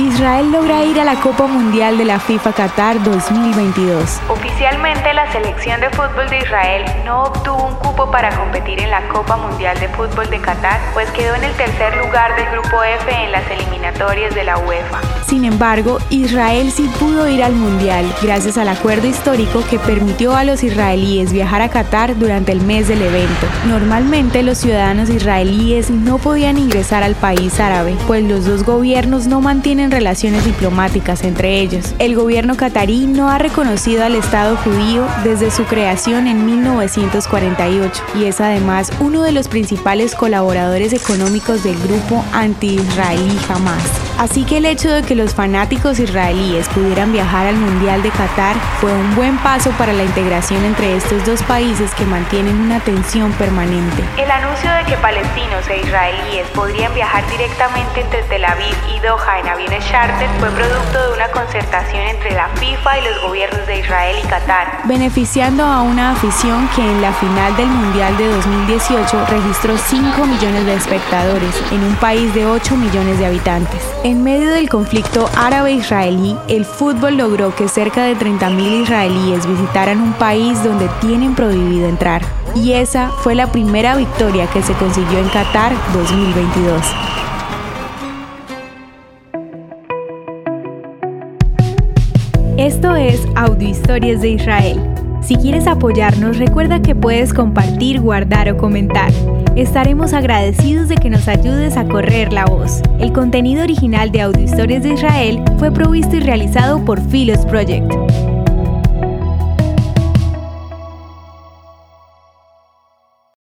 Israel logra ir a la Copa Mundial de la FIFA Qatar 2022. Oficialmente la selección de fútbol de Israel no obtuvo un cupo para competir en la Copa Mundial de Fútbol de Qatar, pues quedó en el tercer lugar del grupo F en las eliminatorias de la UEFA. Sin embargo, Israel sí pudo ir al Mundial gracias al acuerdo histórico que permitió a los israelíes viajar a Qatar durante el mes del evento. Normalmente los ciudadanos israelíes no podían ingresar al país árabe, pues los dos gobiernos no mantienen relaciones diplomáticas entre ellos. El gobierno catarí no ha reconocido al Estado judío desde su creación en 1948 y es además uno de los principales colaboradores económicos del grupo anti-israelí Hamas. Así que el hecho de que los fanáticos israelíes pudieran viajar al Mundial de Qatar fue un buen paso para la integración entre estos dos países que mantienen una tensión permanente. El anuncio de que palestinos e israelíes podrían viajar directamente entre Tel Aviv y Doha en aviones charter fue producto de una concertación entre la FIFA y los gobiernos de Israel y Qatar, beneficiando a una afición que en la final del Mundial de 2018 registró 5 millones de espectadores en un país de 8 millones de habitantes. En medio del conflicto árabe-israelí, el fútbol logró que cerca de 30.000 israelíes visitaran un país donde tienen prohibido entrar. Y esa fue la primera victoria que se consiguió en Qatar 2022. Esto es Audio Historias de Israel. Si quieres apoyarnos, recuerda que puedes compartir, guardar o comentar. Estaremos agradecidos de que nos ayudes a correr la voz. El contenido original de Audio Historias de Israel fue provisto y realizado por Philos Project.